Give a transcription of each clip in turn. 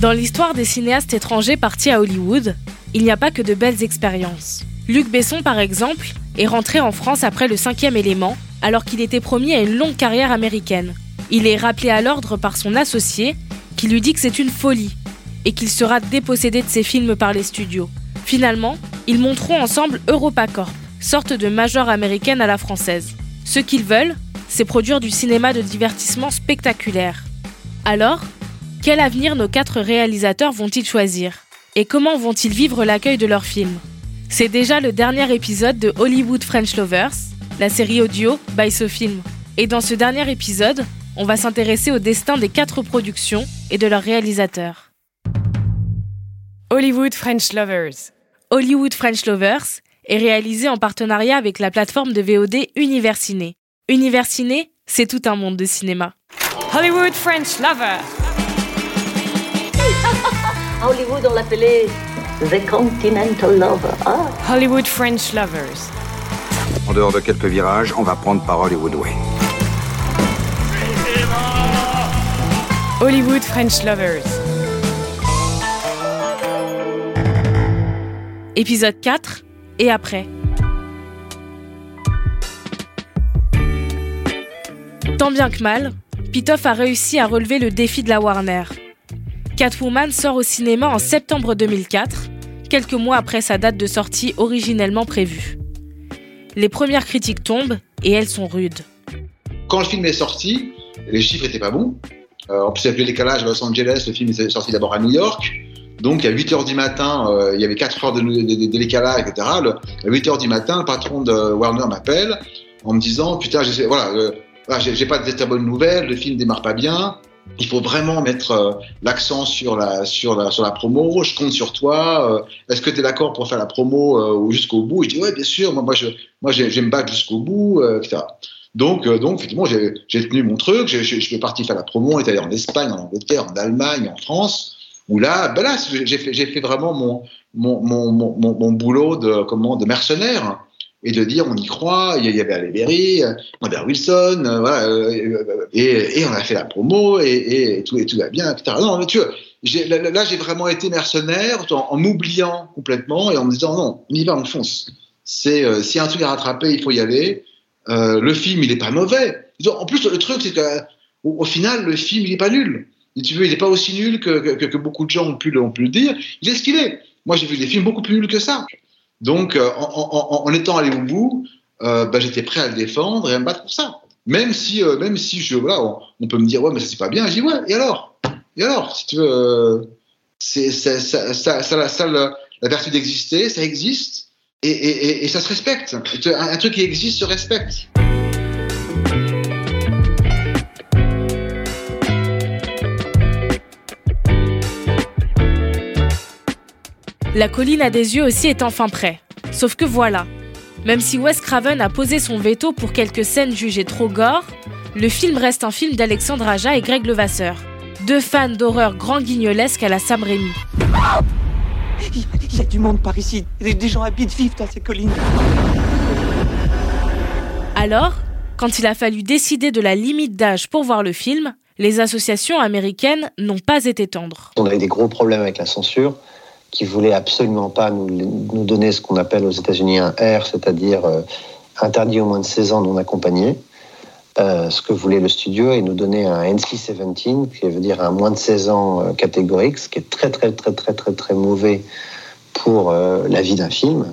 Dans l'histoire des cinéastes étrangers partis à Hollywood, il n'y a pas que de belles expériences. Luc Besson, par exemple, est rentré en France après le cinquième élément, alors qu'il était promis à une longue carrière américaine. Il est rappelé à l'ordre par son associé, qui lui dit que c'est une folie, et qu'il sera dépossédé de ses films par les studios. Finalement, ils monteront ensemble EuropaCorp, sorte de major américaine à la française. Ce qu'ils veulent, c'est produire du cinéma de divertissement spectaculaire. Alors, quel avenir nos quatre réalisateurs vont-ils choisir? Et comment vont-ils vivre l'accueil de leurs films? C'est déjà le dernier épisode de Hollywood French Lovers, la série audio by SoFilm. Et dans ce dernier épisode, on va s'intéresser au destin des quatre productions et de leurs réalisateurs. Hollywood French Lovers. Hollywood French Lovers est réalisé en partenariat avec la plateforme de VOD Universiné. Universiné, c'est tout un monde de cinéma. Hollywood French Lovers. Hollywood, on l'appelait The Continental Lover. Ah. Hollywood French Lovers. En dehors de quelques virages, on va prendre par Hollywood Way. Hollywood French Lovers. Épisode 4 et après. Tant bien que mal, Pitoff a réussi à relever le défi de la Warner. Catwoman sort au cinéma en septembre 2004, quelques mois après sa date de sortie originellement prévue. Les premières critiques tombent et elles sont rudes. Quand le film est sorti, les chiffres n'étaient pas bons. Euh, en plus, il y avait le décalage à Los Angeles, le film est sorti d'abord à New York. Donc, à 8 h du matin, euh, il y avait 4 heures de, décalage, etc. À 8 h du matin, le patron de Warner m'appelle en me disant Putain, voilà, euh, j'ai pas de très bonnes nouvelles, le film démarre pas bien. Il faut vraiment mettre euh, l'accent sur la, sur, la, sur la promo. Je compte sur toi. Euh, Est-ce que tu es d'accord pour faire la promo euh, jusqu'au bout? Je dis Ouais, bien sûr. Moi, moi, je, moi, je me battre jusqu'au bout, etc. Donc, donc effectivement, j'ai tenu mon truc. Je, suis parti faire la promo. On est allé en Espagne, en Angleterre, en Allemagne, en France où là, ben là j'ai fait, fait, vraiment mon, mon, mon, mon, mon boulot de, comment, de mercenaire et de dire on y croit, il y avait Halle Berry, Robert Wilson, euh, euh, et, on a fait la promo et, tout, va bien, etc. Non, mais tu vois, là, j'ai vraiment été mercenaire en, m'oubliant complètement et en me disant non, on y va, on fonce. C'est euh, a un truc à rattraper, il faut y aller. Euh, le film, il est pas mauvais. En plus, le truc, c'est qu'au au final, le film, il est pas nul. Si tu veux, il n'est pas aussi nul que, beaucoup de gens ont pu, ont pu le dire. Il est ce qu'il est. Moi, j'ai vu des films beaucoup plus nuls que ça. Donc, euh, en, étant allé au bout, euh, bah, j'étais prêt à le défendre et à me battre pour ça. Même si, euh, même si je, voilà, on, peut me dire, ouais, mais ça c'est pas bien. Je dis, ouais, et alors? Et alors Si tu veux, ça, ça, la, vertu d'exister, ça existe et, ça se respecte. Un, un truc qui existe se respecte. La colline à des yeux aussi est enfin prêt. Sauf que voilà, même si Wes Craven a posé son veto pour quelques scènes jugées trop gore, le film reste un film d'Alexandre Aja et Greg Levasseur, deux fans d'horreur grand guignolesque à la Sam Raimi. Il y a du monde par ici, des gens habitent, vivent dans ces collines. Alors, quand il a fallu décider de la limite d'âge pour voir le film, les associations américaines n'ont pas été tendres. On avait des gros problèmes avec la censure qui voulait absolument pas nous, nous donner ce qu'on appelle aux États-Unis un R, c'est-à-dire euh, interdit au moins de 16 ans non accompagné. Euh, ce que voulait le studio et nous donner un NC-17, qui veut dire un moins de 16 ans euh, catégorique, ce qui est très très très très très très mauvais pour la vie d'un film.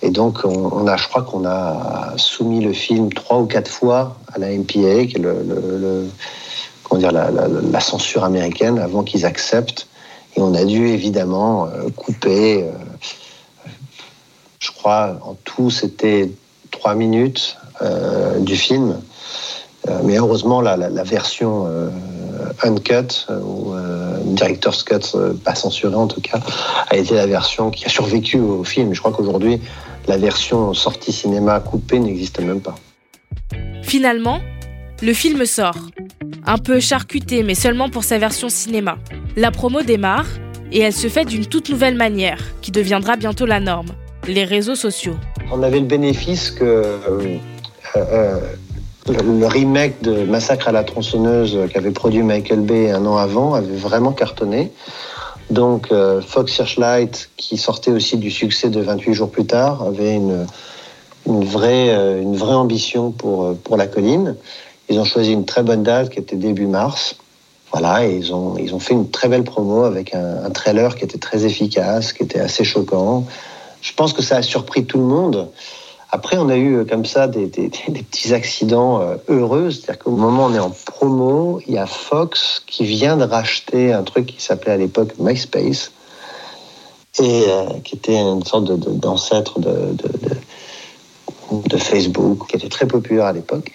Et donc, on, a, je crois qu'on a soumis le film trois ou quatre fois à la MPA, qui est le, le, comment dire, la censure américaine, avant qu'ils acceptent et on a dû évidemment euh, couper, euh, je crois, en tout, c'était trois minutes euh, du film. Mais heureusement, la, version uncut, ou director's cut, pas censurée en tout cas, a été la version qui a survécu au film. Je crois qu'aujourd'hui, la version sortie cinéma coupée n'existe même pas. Finalement, le film sort. Un peu charcuté, mais seulement pour sa version cinéma. La promo démarre et elle se fait d'une toute nouvelle manière, qui deviendra bientôt la norme les réseaux sociaux. On avait le bénéfice que euh, euh, le remake de Massacre à la tronçonneuse qu'avait produit Michael Bay un an avant avait vraiment cartonné. Donc euh, Fox Searchlight, qui sortait aussi du succès de 28 jours plus tard, avait une, vraie, ambition pour la colline. Ils ont choisi une très bonne date qui était début mars. Voilà, et ils ont, ils ont fait une très belle promo avec un, trailer qui était très efficace, qui était assez choquant. Je pense que ça a surpris tout le monde. Après, on a eu euh, comme ça des, des, petits accidents euh, heureux. C'est-à-dire qu'au moment où on est en promo, il y a Fox qui vient de racheter un truc qui s'appelait à l'époque MySpace et euh, qui était une sorte d'ancêtre de, de, Facebook, qui était très populaire à l'époque.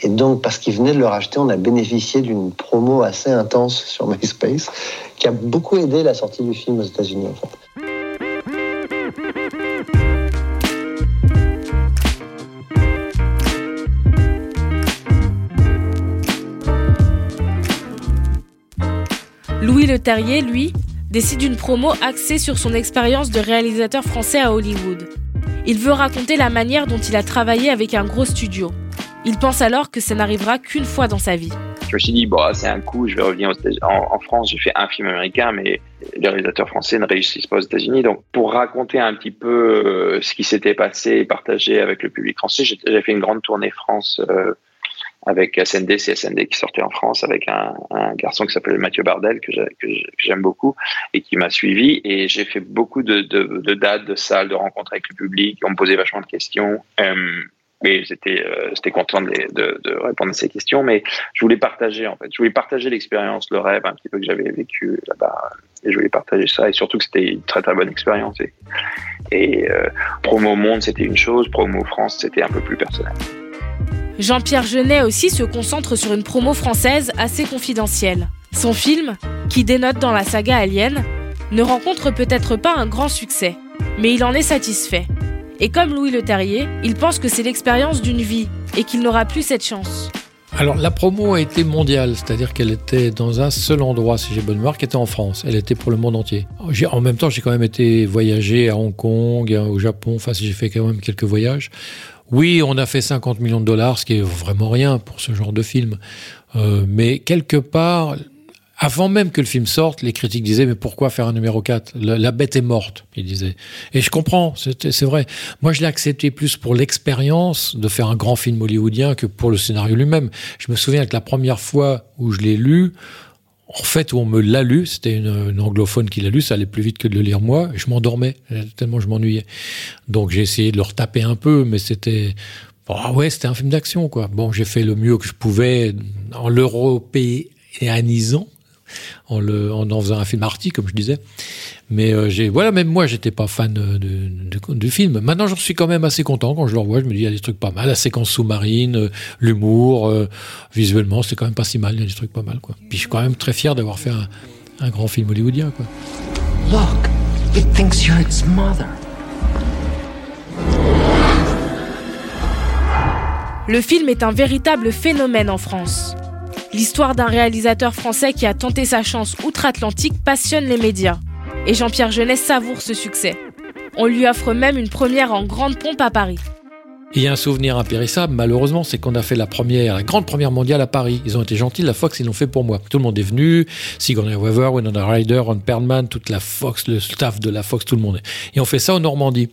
Et donc, parce qu'ils venaient de le racheter, on a bénéficié d'une promo assez intense sur MySpace, qui a beaucoup aidé la sortie du film aux États-Unis. Louis Leterrier, lui, décide une promo axée sur son expérience de réalisateur français à Hollywood. Il veut raconter la manière dont il a travaillé avec un gros studio. Il pense alors que ça n'arrivera qu'une fois dans sa vie. Je me suis dit, bon, c'est un coup, je vais revenir en, France, j'ai fait un film américain, mais les réalisateurs français ne réussissent pas aux États-Unis. Donc, pour raconter un petit peu euh, ce qui s'était passé et partager avec le public français, j'ai fait une grande tournée France euh, avec SND, c'est SND qui sortait en France, avec un, garçon qui s'appelle Mathieu Bardel, que j'aime beaucoup, et qui m'a suivi. Et j'ai fait beaucoup de, dates, de salles, de rencontres avec le public. On me posait vachement de questions. Euh, mais j'étais euh, content de, répondre à ces questions. Mais je voulais partager, en fait. Je voulais partager l'expérience, le rêve un petit peu que j'avais vécu là-bas. Et je voulais partager ça. Et surtout que c'était une très, très bonne expérience. Et, et euh, Promo Monde, c'était une chose. Promo France, c'était un peu plus personnel. Jean-Pierre Jeunet aussi se concentre sur une promo française assez confidentielle. Son film, qui dénote dans la saga Alien, ne rencontre peut-être pas un grand succès, mais il en est satisfait. Et comme Louis Leterrier, il pense que c'est l'expérience d'une vie et qu'il n'aura plus cette chance. Alors la promo a été mondiale, c'est-à-dire qu'elle était dans un seul endroit, si j'ai bonne mémoire, qui était en France. Elle était pour le monde entier. En même temps, j'ai quand même été voyager à Hong Kong, au Japon, enfin j'ai fait quand même quelques voyages. Oui, on a fait 50 millions de dollars, ce qui est vraiment rien pour ce genre de film. Euh, mais quelque part, avant même que le film sorte, les critiques disaient mais pourquoi faire un numéro 4 la, bête est morte, ils disaient. Et je comprends, c'est vrai. Moi, je l'ai accepté plus pour l'expérience de faire un grand film hollywoodien que pour le scénario lui-même. Je me souviens que la première fois où je l'ai lu, en fait, où on me l'a lu, c'était une, une, anglophone qui l'a lu, ça allait plus vite que de le lire moi, je m'endormais, tellement je m'ennuyais. Donc j'ai essayé de le retaper un peu, mais c'était... Ah ouais, c'était un film d'action, quoi. Bon, j'ai fait le mieux que je pouvais en l'européanisant, en, le, en en faisant un film arty, comme je disais. Mais euh, j'ai voilà, même moi, j'étais pas fan de, du film. Maintenant, j'en suis quand même assez content quand je le revois. Je me dis, il y a des trucs pas mal. La séquence sous-marine, euh, l'humour, euh, visuellement, c'est quand même pas si mal. Il y a des trucs pas mal, quoi. Puis je suis quand même très fier d'avoir fait un, un, grand film hollywoodien, quoi. Look, it thinks you're its mother. Le film est un véritable phénomène en France. L'histoire d'un réalisateur français qui a tenté sa chance outre-Atlantique passionne les médias. Et Jean-Pierre Jeunet savoure ce succès. On lui offre même une première en grande pompe à Paris. Il y a un souvenir impérissable, malheureusement, c'est qu'on a fait la première, la grande première mondiale à Paris. Ils ont été gentils, la Fox, ils l'ont fait pour moi. Tout le monde est venu, Sigourney Weaver, Winona Ryder, Ron Perlman, toute la Fox, le staff de la Fox, tout le monde. Et on fait ça en Normandie.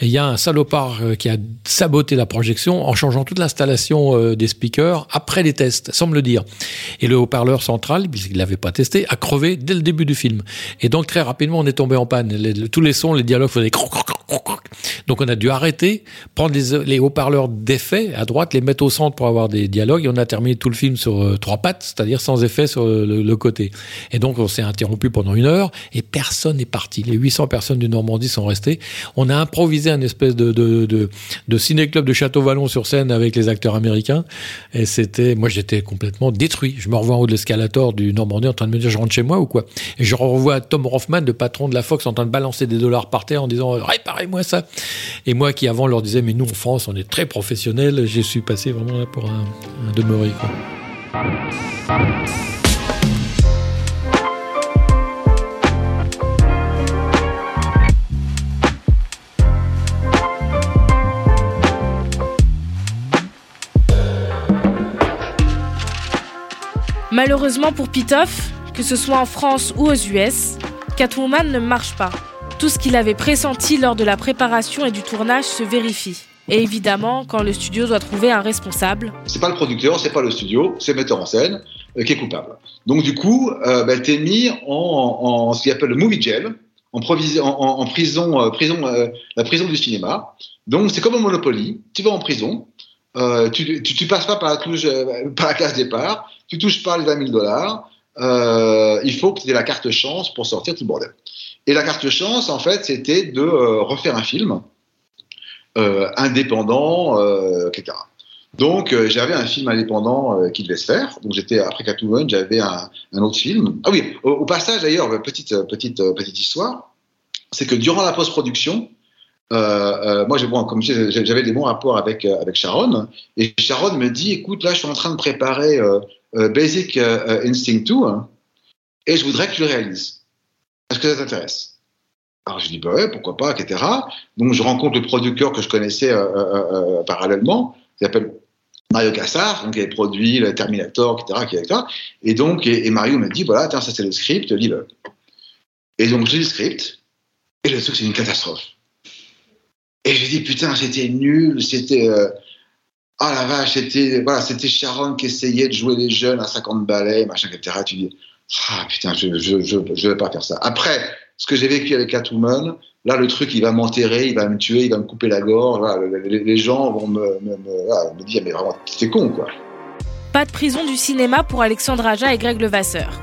Et il y a un salopard euh, qui a saboté la projection en changeant toute l'installation euh, des speakers après les tests, sans me le dire. Et le haut-parleur central, puisqu'il l'avait pas testé, a crevé dès le début du film. Et donc très rapidement, on est tombé en panne. Tous les sons, les dialogues faisaient croc, croc. Donc on a dû arrêter, prendre les, haut-parleurs d'effets à droite, les mettre au centre pour avoir des dialogues. Et on a terminé tout le film sur euh, trois pattes, c'est-à-dire sans effet sur le, côté. Et donc on s'est interrompu pendant une heure et personne n'est parti. Les 800 personnes du Normandie sont restées. On a improvisé un espèce de, de, de, de ciné-club de Château-Vallon sur scène avec les acteurs américains. Et c'était, moi j'étais complètement détruit. Je me revois en haut de l'escalator du Normandie en train de me dire je rentre chez moi ou quoi? Et je revois Tom Hoffman, le patron de la Fox, en train de balancer des dollars par terre en disant réparez-moi ça. Et moi qui avant leur disais mais nous en France on est très professionnel, j'y suis passé vraiment là pour un, demeuré. Malheureusement pour Pitoff, que ce soit en France ou aux US, Catwoman ne marche pas. Tout ce qu'il avait pressenti lors de la préparation et du tournage se vérifie. Et évidemment, quand le studio doit trouver un responsable. C'est pas le producteur, c'est pas le studio, c'est le metteur en scène euh, qui est coupable. Donc du coup, euh, bah, t'es mis en, ce qu'on appelle le movie jail, en, prison, euh, euh, la prison du cinéma. Donc c'est comme un Monopoly, tu vas en prison, tu, tu, passes pas par la, touche, case départ, tu touches pas les 20 000 dollars, il faut que tu aies la carte chance pour sortir tout le bordel. Et la carte chance, en fait, c'était de refaire un film euh, indépendant, euh, etc. Donc euh, j'avais un film indépendant qui devait se faire. Donc j'étais après Catwoman, j'avais un, autre film. Ah oui, au, passage d'ailleurs, petite petite petite histoire, c'est que durant la post-production, euh, moi, j'avais des bons rapports avec avec Sharon, et Sharon me dit, écoute, là, je suis en train de préparer euh, Basic Instinct 2, hein, et je voudrais que tu le réalises. Est-ce que ça t'intéresse? Alors je dis bah ouais, pourquoi pas, etc. Donc je rencontre le producteur que je connaissais euh, euh, euh parallèlement, qui s'appelle Mario Cassar, donc qui avait produit le Terminator, etc.. Et donc et, Mario me dit voilà, tiens ça c'est le script, lis-le. Et donc lis le script et le truc c'est une catastrophe. Et je dis putain c'était nul, c'était euh, ah la vache, c'était voilà, c'était Sharon qui essayait de jouer les jeunes à 50 balais, machin, etc. Tu dis ah putain, je je, je, je vais pas faire ça. Après, ce que j'ai vécu avec Catwoman, là, le truc, il va m'enterrer, il va me tuer, il va me couper la gorge. les, gens vont me, me, dire, mais vraiment, c'est con, quoi. Pas de prison du cinéma pour Alexandre Aja et Greg Levasseur.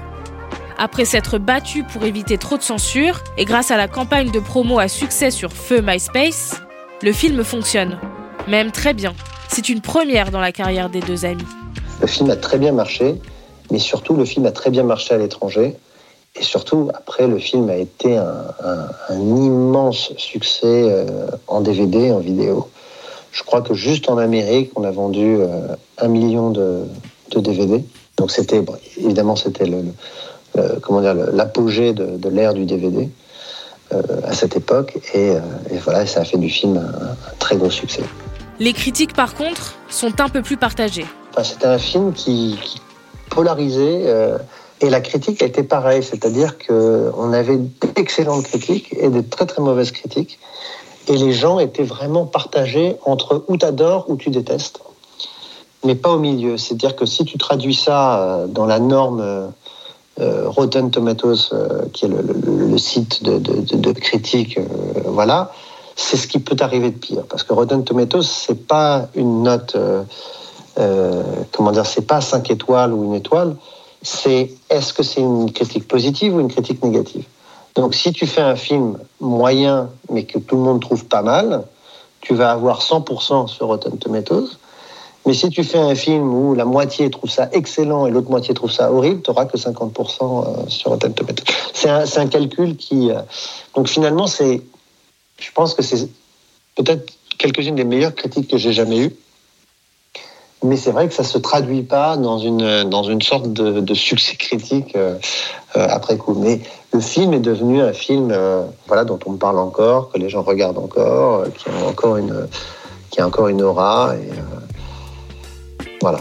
Après s'être battu pour éviter trop de censure, et grâce à la campagne de promo à succès sur Feu MySpace, le film fonctionne. Même très bien. C'est une première dans la carrière des deux amis. Le film a très bien marché, mais surtout le film a très bien marché à l'étranger. Et surtout, après, le film a été un, immense succès euh, en DVD, en vidéo. Je crois que juste en Amérique, on a vendu euh, un million de, DVD. Donc c'était, évidemment, c'était le, comment dire, l'apogée de, l'ère du DVD euh, à cette époque. Et, voilà, ça a fait du film un, très gros succès. Les critiques, par contre, sont un peu plus partagées. c'était un film qui, qui polarisait et la critique a été pareille, c'est-à-dire qu'on avait d'excellentes critiques et de très très mauvaises critiques. Et les gens étaient vraiment partagés entre où tu adores ou tu détestes, mais pas au milieu. C'est-à-dire que si tu traduis ça euh, dans la norme euh, euh, Rotten Tomatoes, qui est le, site de, de, critique, voilà, c'est ce qui peut arriver de pire. Parce que Rotten Tomatoes, c'est pas une note, comment dire, c'est pas 5 étoiles ou une étoile, c'est est-ce que c'est une critique positive ou une critique négative Donc si tu fais un film moyen mais que tout le monde trouve pas mal, tu vas avoir 100% sur Rotten Tomatoes. Mais si tu fais un film où la moitié trouve ça excellent et l'autre moitié trouve ça horrible, tu n'auras que 50% euh, sur Rotten Tomatoes. C'est un, un, calcul qui... Euh, donc finalement, c'est, je pense que c'est peut-être quelques-unes des meilleures critiques que j'ai jamais eues mais c'est vrai que ça se traduit pas dans une dans une sorte de, succès critique euh, euh, après coup. Mais le film est devenu un film euh, voilà dont on parle encore, que les gens regardent encore, qui a encore une qui a encore une aura et voilà.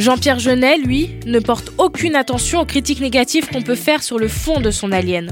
Jean-Pierre Jeunet, lui, ne porte aucune attention aux critiques négatives qu'on peut faire sur le fond de son alien.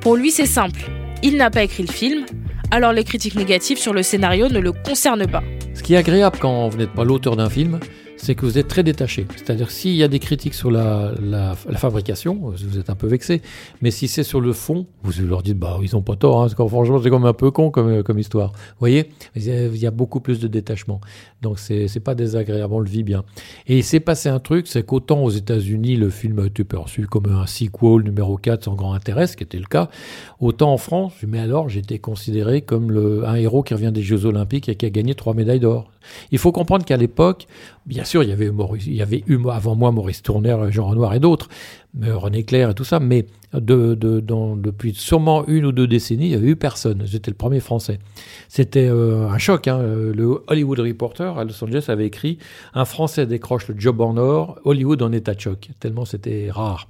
Pour lui, c'est simple. Il n'a pas écrit le film, alors les critiques négatives sur le scénario ne le concernent pas. Ce qui est agréable quand vous n'êtes pas l'auteur d'un film, c'est que vous êtes très détaché. C'est-à-dire s'il y a des critiques sur la, la, fabrication, vous êtes un peu vexé. Mais si c'est sur le fond, vous leur dites, bah, ils ont pas tort. Hein, franchement, c'est comme un peu con comme, comme histoire. Vous voyez, il y a beaucoup plus de détachement. Donc c'est c'est pas désagréable, on le vit bien. Et il s'est passé un truc, c'est qu'autant aux États-Unis, le film a été perçu comme un sequel numéro 4 sans grand intérêt, ce qui était le cas, autant en France, mais alors j'étais considéré comme le, un héros qui revient des Jeux Olympiques et qui a gagné trois médailles d'or. Il faut comprendre qu'à l'époque, Bien sûr, il y avait, eu avant moi Maurice Tourner, Jean Renoir et d'autres, René Clair et tout ça, mais depuis sûrement une ou deux décennies, il n'y avait eu personne. J'étais le premier français. C'était euh, un choc. Hein. Le Hollywood Reporter à Los Angeles avait écrit Un Français décroche le job en or, Hollywood en état de choc, tellement c'était rare.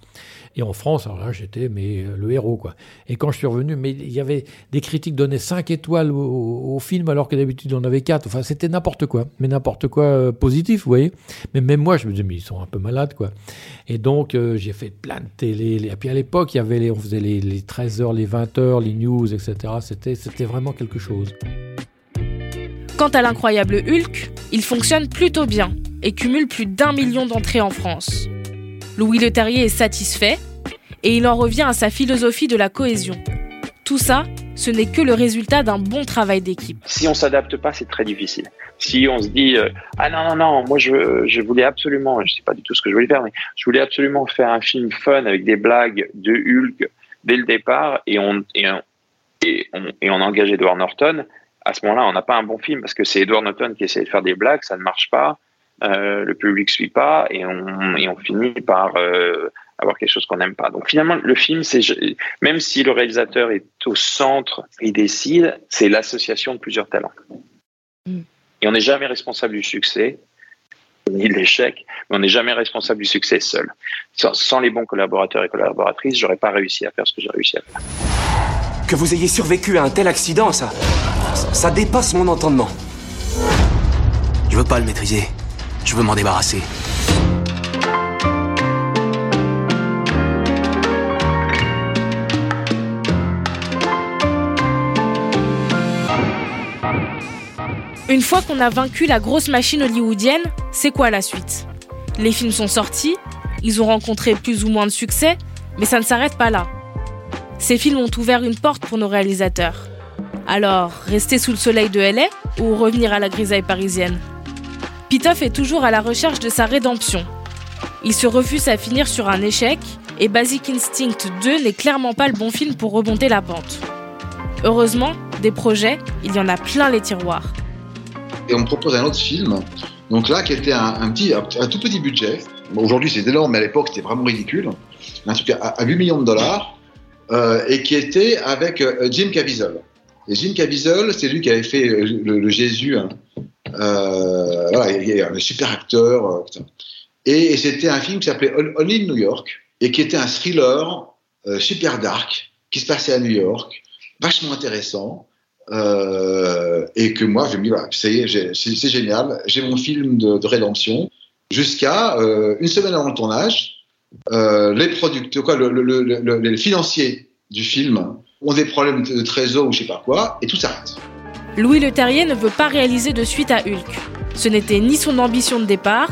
Et en France, alors là, j'étais mais euh, le héros, quoi. Et quand je suis revenu, mais il y avait des critiques donnaient 5 étoiles au, film alors que d'habitude on avait 4. Enfin, c'était n'importe quoi, mais n'importe quoi euh, positif, vous voyez. Mais même moi, je me disais, mais ils sont un peu malades, quoi. Et donc, j'ai fait plein de télé. Et puis à l'époque, on faisait les, les 13h, les 20h, les news, etc. C'était, c'était vraiment quelque chose. Quant à l'incroyable Hulk, il fonctionne plutôt bien et cumule plus d'un million d'entrées en France. Louis Leterrier est satisfait et il en revient à sa philosophie de la cohésion. Tout ça, ce n'est que le résultat d'un bon travail d'équipe. Si on s'adapte pas, c'est très difficile. Si on se dit euh, ah non non non, moi je, je voulais absolument, je sais pas du tout ce que je voulais faire, mais je voulais absolument faire un film fun avec des blagues de Hulk dès le départ et on et on, et on, engagé Edward Norton. À ce moment-là, on n'a pas un bon film parce que c'est Edward Norton qui essaie de faire des blagues, ça ne marche pas. Euh, le public suit pas et on, et on finit par euh, avoir quelque chose qu'on n'aime pas. Donc finalement, le film, c'est même si le réalisateur est au centre et décide, c'est l'association de plusieurs talents. Mm. Et on n'est jamais responsable du succès ni de l'échec, mais on n'est jamais responsable du succès seul. Sans, les bons collaborateurs et collaboratrices, j'aurais pas réussi à faire ce que j'ai réussi à faire. Que vous ayez survécu à un tel accident, ça, ça dépasse mon entendement. Je veux pas le maîtriser. Je veux m'en débarrasser. Une fois qu'on a vaincu la grosse machine hollywoodienne, c'est quoi la suite? Les films sont sortis, ils ont rencontré plus ou moins de succès, mais ça ne s'arrête pas là. Ces films ont ouvert une porte pour nos réalisateurs. Alors, rester sous le soleil de LA ou revenir à la grisaille parisienne? Pitoff est toujours à la recherche de sa rédemption. Il se refuse à finir sur un échec et Basic Instinct 2 n'est clairement pas le bon film pour remonter la pente. Heureusement, des projets, il y en a plein les tiroirs. Et on me propose un autre film, donc là qui était un, petit, un, tout petit budget. Aujourd'hui c'est énorme, mais à l'époque c'était vraiment ridicule. Un truc à, 8 millions de dollars euh, et qui était avec euh, Jim Caviezel. Et Jim Caviezel, c'est lui qui avait fait euh, le, Jésus. Hein. Voilà, il est un super acteur. Et, c'était un film qui s'appelait Only in New York et qui était un thriller super dark qui se passait à New York, vachement intéressant. Et que moi, je me dis, voilà, ça y est, c'est génial, j'ai mon film de, rédemption. Jusqu'à une semaine avant le tournage, les producteurs, quoi, le, le, les financiers du film ont des problèmes de trésor ou je sais pas quoi, et tout s'arrête. Louis Leterrier ne veut pas réaliser de suite à Hulk. Ce n'était ni son ambition de départ,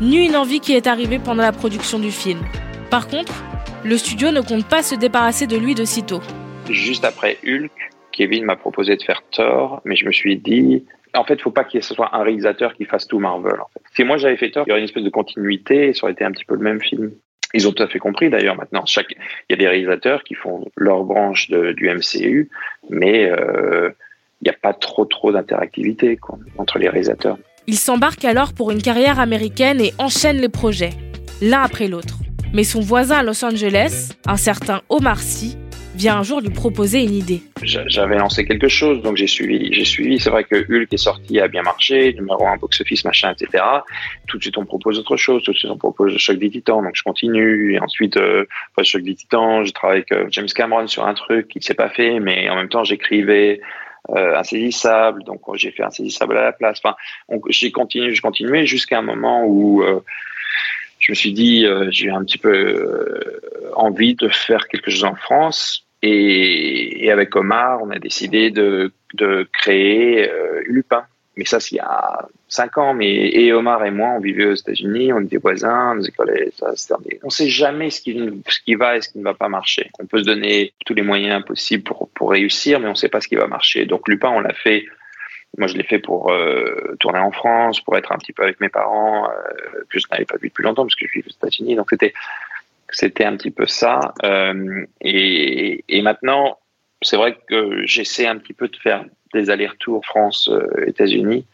ni une envie qui est arrivée pendant la production du film. Par contre, le studio ne compte pas se débarrasser de lui de sitôt. Juste après Hulk, Kevin m'a proposé de faire Thor, mais je me suis dit, en fait, faut pas qu'il ce soit un réalisateur qui fasse tout Marvel. Si moi j'avais fait Thor, il y aurait une espèce de continuité, et ça aurait été un petit peu le même film. Ils ont tout à fait compris d'ailleurs maintenant. Chaque, il y a des réalisateurs qui font leur branche du MCU, mais euh, il n'y a pas trop trop d'interactivité entre les réalisateurs. Il s'embarque alors pour une carrière américaine et enchaîne les projets, l'un après l'autre. Mais son voisin à Los Angeles, un certain Omar Sy, vient un jour lui proposer une idée. J'avais lancé quelque chose, donc j'ai suivi. J'ai suivi. C'est vrai que Hulk est sorti, a bien marché, numéro un box-office, machin, etc. Tout de suite, on propose autre chose. Tout de suite, on propose Choc des Titans, donc je continue. Et ensuite, euh, Choc des Titans, je travaille avec euh, James Cameron sur un truc qui ne s'est pas fait, mais en même temps, j'écrivais euh, insaisissable, donc j'ai fait insaisissable à la place. Enfin, j'ai continué, je continuais jusqu'à un moment où euh, je me suis dit, euh, j'ai un petit peu euh, envie de faire quelque chose en France. Et, avec Omar, on a décidé de, créer Lupin mais ça, c'est il y a cinq ans. Mais et Omar et moi, on vivait aux États-Unis, on était voisins, on sait jamais ce qui, va et ce qui ne va pas marcher. On peut se donner tous les moyens possibles pour, pour réussir, mais on ne sait pas ce qui va marcher. Donc Lupin, on l'a fait. Moi, je l'ai fait pour euh, tourner en France, pour être un petit peu avec mes parents, euh, que je n'avais pas vu depuis longtemps parce que je vis aux États-Unis. Donc c'était c'était un petit peu ça. Euh, et, et maintenant, c'est vrai que j'essaie un petit peu de faire des allers-retours France-États-Unis.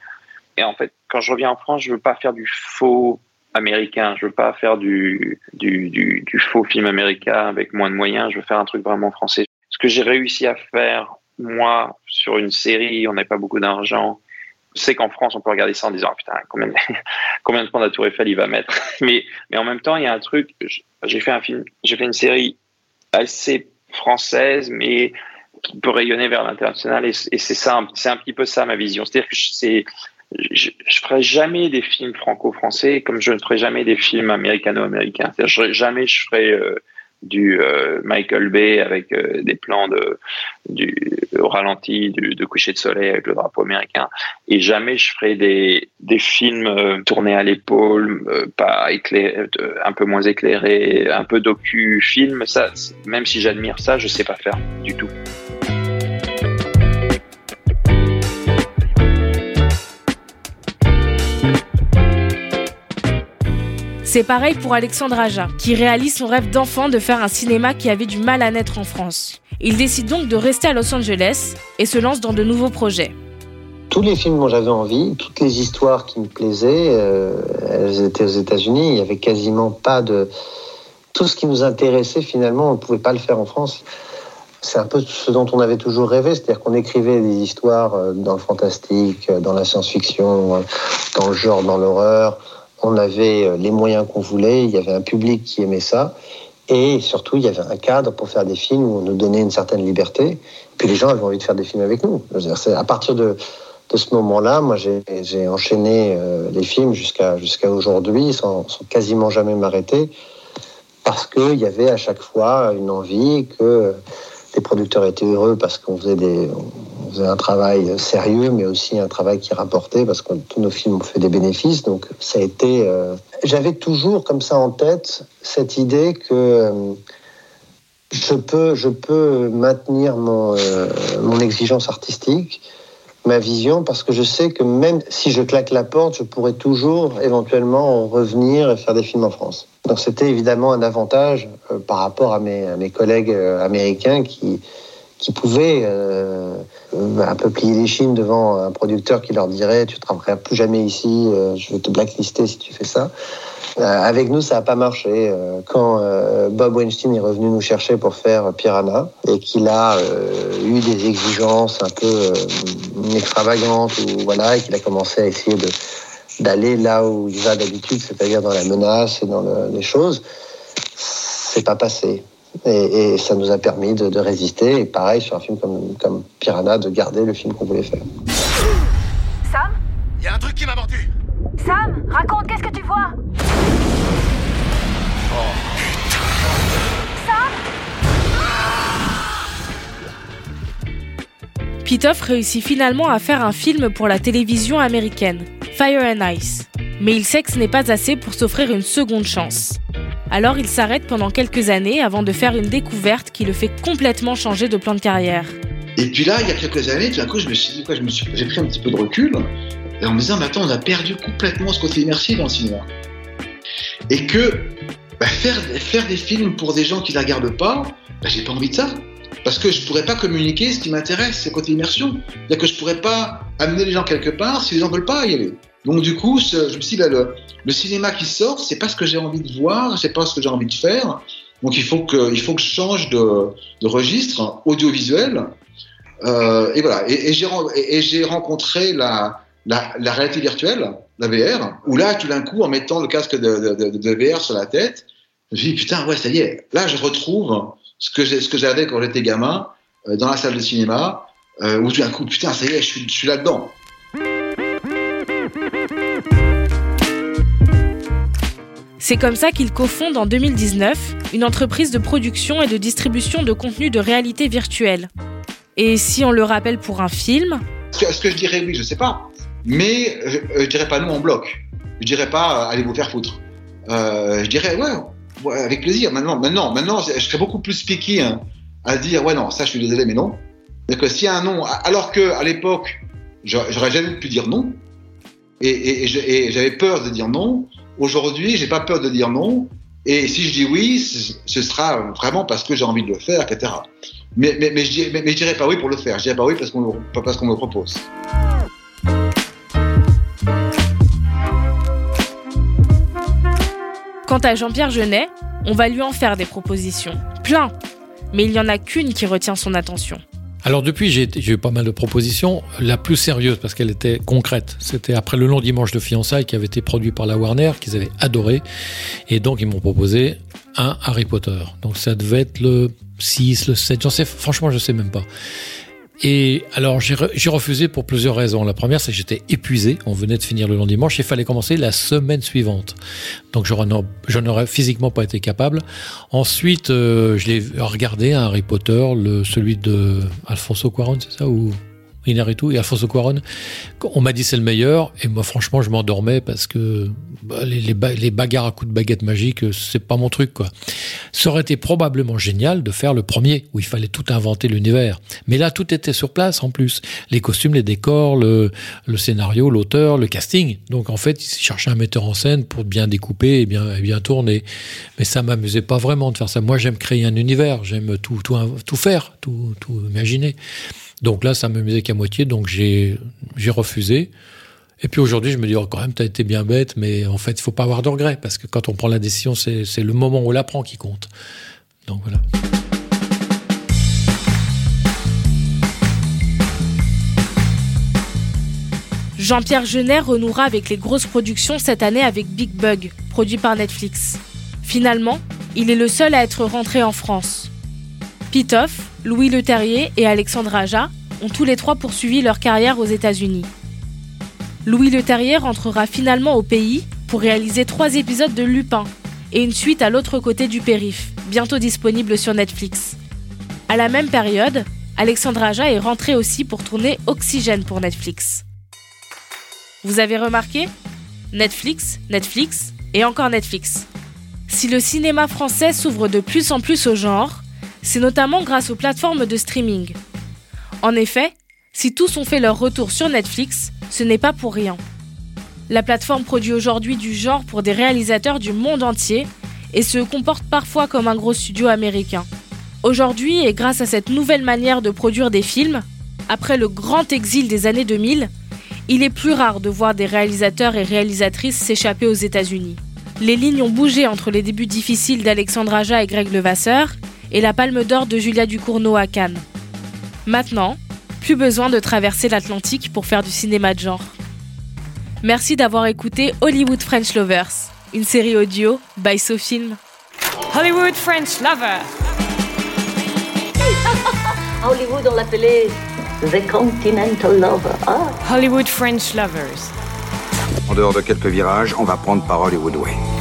Et en fait, quand je reviens en France, je veux pas faire du faux américain. Je veux pas faire du, du, du, du faux film américain avec moins de moyens. Je veux faire un truc vraiment français. Ce que j'ai réussi à faire, moi, sur une série, on n'a pas beaucoup d'argent. Je sais qu'en France, on peut regarder ça en disant, ah, putain, combien de, combien de points la Tour Eiffel il va mettre. Mais, mais en même temps, il y a un truc, j'ai fait un film, j'ai fait une série assez française, mais qui peut rayonner vers l'international. Et, c'est ça, c'est un petit peu ça ma vision. C'est-à-dire que je, je ferai jamais des films franco-français comme je ne ferai jamais des films américano-américains. Jamais je ferai euh, du euh, Michael Bay avec euh, des plans de du au ralenti du, de coucher de soleil avec le drapeau américain. Et jamais je ferai des des films euh, tournés à l'épaule pas éclairés un peu moins éclairés un peu docu film ça même si j'admire ça je sais pas faire du tout C'est pareil pour Alexandre Aja, qui réalise son rêve d'enfant de faire un cinéma qui avait du mal à naître en France. Il décide donc de rester à Los Angeles et se lance dans de nouveaux projets. Tous les films dont j'avais envie, toutes les histoires qui me plaisaient, euh, elles étaient aux États-Unis. Il n'y avait quasiment pas de. Tout ce qui nous intéressait, finalement, on ne pouvait pas le faire en France. C'est un peu ce dont on avait toujours rêvé, c'est-à-dire qu'on écrivait des histoires euh, dans le fantastique, euh, dans la science-fiction, dans le genre, dans l'horreur on avait euh, les moyens qu'on voulait, il y avait un public qui aimait ça, et surtout il y avait un cadre pour faire des films où on nous donnait une certaine liberté, puis les gens avaient envie de faire des films avec nous. À partir de, ce moment-là, moi j'ai enchaîné euh, les films jusqu'à jusqu'à aujourd'hui sans, sans, quasiment jamais m'arrêter, parce qu'il y avait à chaque fois une envie que les producteurs étaient heureux parce qu'on faisait des faisait un travail sérieux, mais aussi un travail qui rapportait, parce que tous nos films ont fait des bénéfices. Donc ça a été... Euh... J'avais toujours comme ça en tête cette idée que euh, je, peux, je peux maintenir mon, euh, mon exigence artistique, ma vision, parce que je sais que même si je claque la porte, je pourrais toujours éventuellement revenir et faire des films en France. Donc c'était évidemment un avantage par rapport à mes, à mes collègues américains qui qui pouvaient euh, un peu plier les chines devant un producteur qui leur dirait tu ne travailleras plus jamais ici, euh, je vais te blacklister si tu fais ça. Euh, avec nous, ça n'a pas marché. Quand Bob Weinstein est revenu nous chercher pour faire Piranha et qu'il a eu des exigences un peu extravagantes ou voilà et qu'il a commencé à essayer de d'aller là où il va d'habitude, c'est-à-dire dans la menace et dans le, les choses, c'est pas passé. Et, et, ça nous a permis de, de, résister. Et pareil, sur un film comme, comme Piranha, de garder le film qu'on voulait faire. Sam? Il y a un truc qui m'a mordu. Sam, raconte, qu'est-ce que tu vois? Oh. Sam? Pitoff réussit finalement à faire un film pour la télévision américaine, Fire and Ice. Mais il sait que ce n'est pas assez pour s'offrir une seconde chance. Alors il s'arrête pendant quelques années avant de faire une découverte qui le fait complètement changer de plan de carrière. Et puis là, il y a quelques années, tout d'un coup, je me suis dit quoi, j'ai pris un petit peu de recul et en me disant, attends, on a perdu complètement ce côté immersif dans le cinéma. Et que bah, faire, faire des films pour des gens qui ne la regardent pas, bah, j'ai pas envie de ça. Parce que je pourrais pas communiquer ce qui m'intéresse, c'est côté immersion. C'est-à-dire que je pourrais pas amener les gens quelque part si les gens veulent pas y aller. Donc du coup, je me suis dit, bah, le, cinéma qui sort, c'est pas ce que j'ai envie de voir, c'est pas ce que j'ai envie de faire. Donc il faut que, je change de, registre audiovisuel. Euh, et voilà. Et, j'ai rencontré la, réalité virtuelle, la VR, où là, tout d'un coup, en mettant le casque de, de, VR sur la tête, je me suis dit, putain, ouais, ça y est. Là, je retrouve ce que ce que j'avais quand j'étais gamin euh, dans la salle de cinéma, euh, où tout d'un coup, putain, ça y est, je suis, je suis là-dedans. C'est comme ça qu'il cofonde en 2019 une entreprise de production et de distribution de contenu de réalité virtuelle. Et si on le rappelle pour un film? Ce que je dirais oui, je sais pas. Mais je, je dirais pas non en bloc. Je dirais pas allez vous faire foutre. Euh, je dirais ouais, avec plaisir. Maintenant, maintenant, maintenant, je serais beaucoup plus piqué hein, à dire ouais non, ça je suis désolé mais non. Donc s'il y a un non, alors que à l'époque j'aurais jamais pu dire non et, j'avais peur de dire non. Aujourd'hui, j'ai pas peur de dire non. Et si je dis oui, ce sera vraiment parce que j'ai envie de le faire, etc. Mais, je, je dirais pas oui pour le faire. Je dirais pas oui parce qu'on me propose. Quant à Jean-Pierre Jeunet, on va lui en faire des propositions. Plein. Mais il n'y en a qu'une qui retient son attention. Alors depuis, j'ai eu pas mal de propositions. La plus sérieuse, parce qu'elle était concrète, c'était après le long dimanche de fiançailles qui avait été produit par la Warner, qu'ils avaient adoré. Et donc, ils m'ont proposé un Harry Potter. Donc ça devait être le 6, le 7, j'en sais, franchement, je sais même pas. Et alors, j'ai refusé pour plusieurs raisons. La première, c'est que j'étais épuisé. On venait de finir le long dimanche. Il fallait commencer la semaine suivante. Donc, je n'aurais physiquement pas été capable. Ensuite, euh, je l'ai regardé, Harry Potter, le, celui de Alfonso Cuarón, c'est ça ou? Inaritu et Alfonso Cuaron. On m'a dit c'est le meilleur et moi franchement je m'endormais parce que bah, les, bagarres à coups de baguette magique c'est pas mon truc quoi. Ça aurait été probablement génial de faire le premier où il fallait tout inventer l'univers. Mais là tout était sur place en plus. Les costumes, les décors, le, scénario, l'auteur, le casting. Donc en fait ils cherchaient un metteur en scène pour bien découper et bien, tourner. Mais ça m'amusait pas vraiment de faire ça. Moi j'aime créer un univers, j'aime tout, faire, tout imaginer. Donc là, ça m'amusait qu'à moitié, donc j'ai refusé. Et puis aujourd'hui, je me dis, oh, quand même, tu as été bien bête, mais en fait, il faut pas avoir de regrets, parce que quand on prend la décision, c'est le moment où on la prend qui compte. Donc voilà. Jean-Pierre Jeunet renouera avec les grosses productions cette année avec Big Bug, produit par Netflix. Finalement, il est le seul à être rentré en France. Pitoff, Louis Leterrier et Alexandre Aja ont tous les trois poursuivi leur carrière aux États-Unis. Louis Leterrier rentrera finalement au pays pour réaliser trois épisodes de Lupin et une suite à l'autre côté du périph', bientôt disponible sur Netflix. À la même période, Alexandre Aja est rentré aussi pour tourner Oxygène pour Netflix. Vous avez remarqué? Netflix, Netflix et encore Netflix. Si le cinéma français s'ouvre de plus en plus au genre, c'est notamment grâce aux plateformes de streaming. En effet, si tous ont fait leur retour sur Netflix, ce n'est pas pour rien. La plateforme produit aujourd'hui du genre pour des réalisateurs du monde entier et se comporte parfois comme un gros studio américain. Aujourd'hui, et grâce à cette nouvelle manière de produire des films, après le grand exil des années 2000, il est plus rare de voir des réalisateurs et réalisatrices s'échapper aux États-Unis. Les lignes ont bougé entre les débuts difficiles d'Alexandre Aja et Greg Levasseur et la Palme d'Or de Julia Ducournau à Cannes. Maintenant, plus besoin de traverser l'Atlantique pour faire du cinéma de genre. Merci d'avoir écouté Hollywood French Lovers, une série audio by SoFilm. Hollywood French Lovers. Hollywood, on l'appelait The Continental Lover. Ah. Hollywood French Lovers. En dehors de quelques virages, on va prendre par Hollywood Way.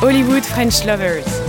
Hollywood French Lovers.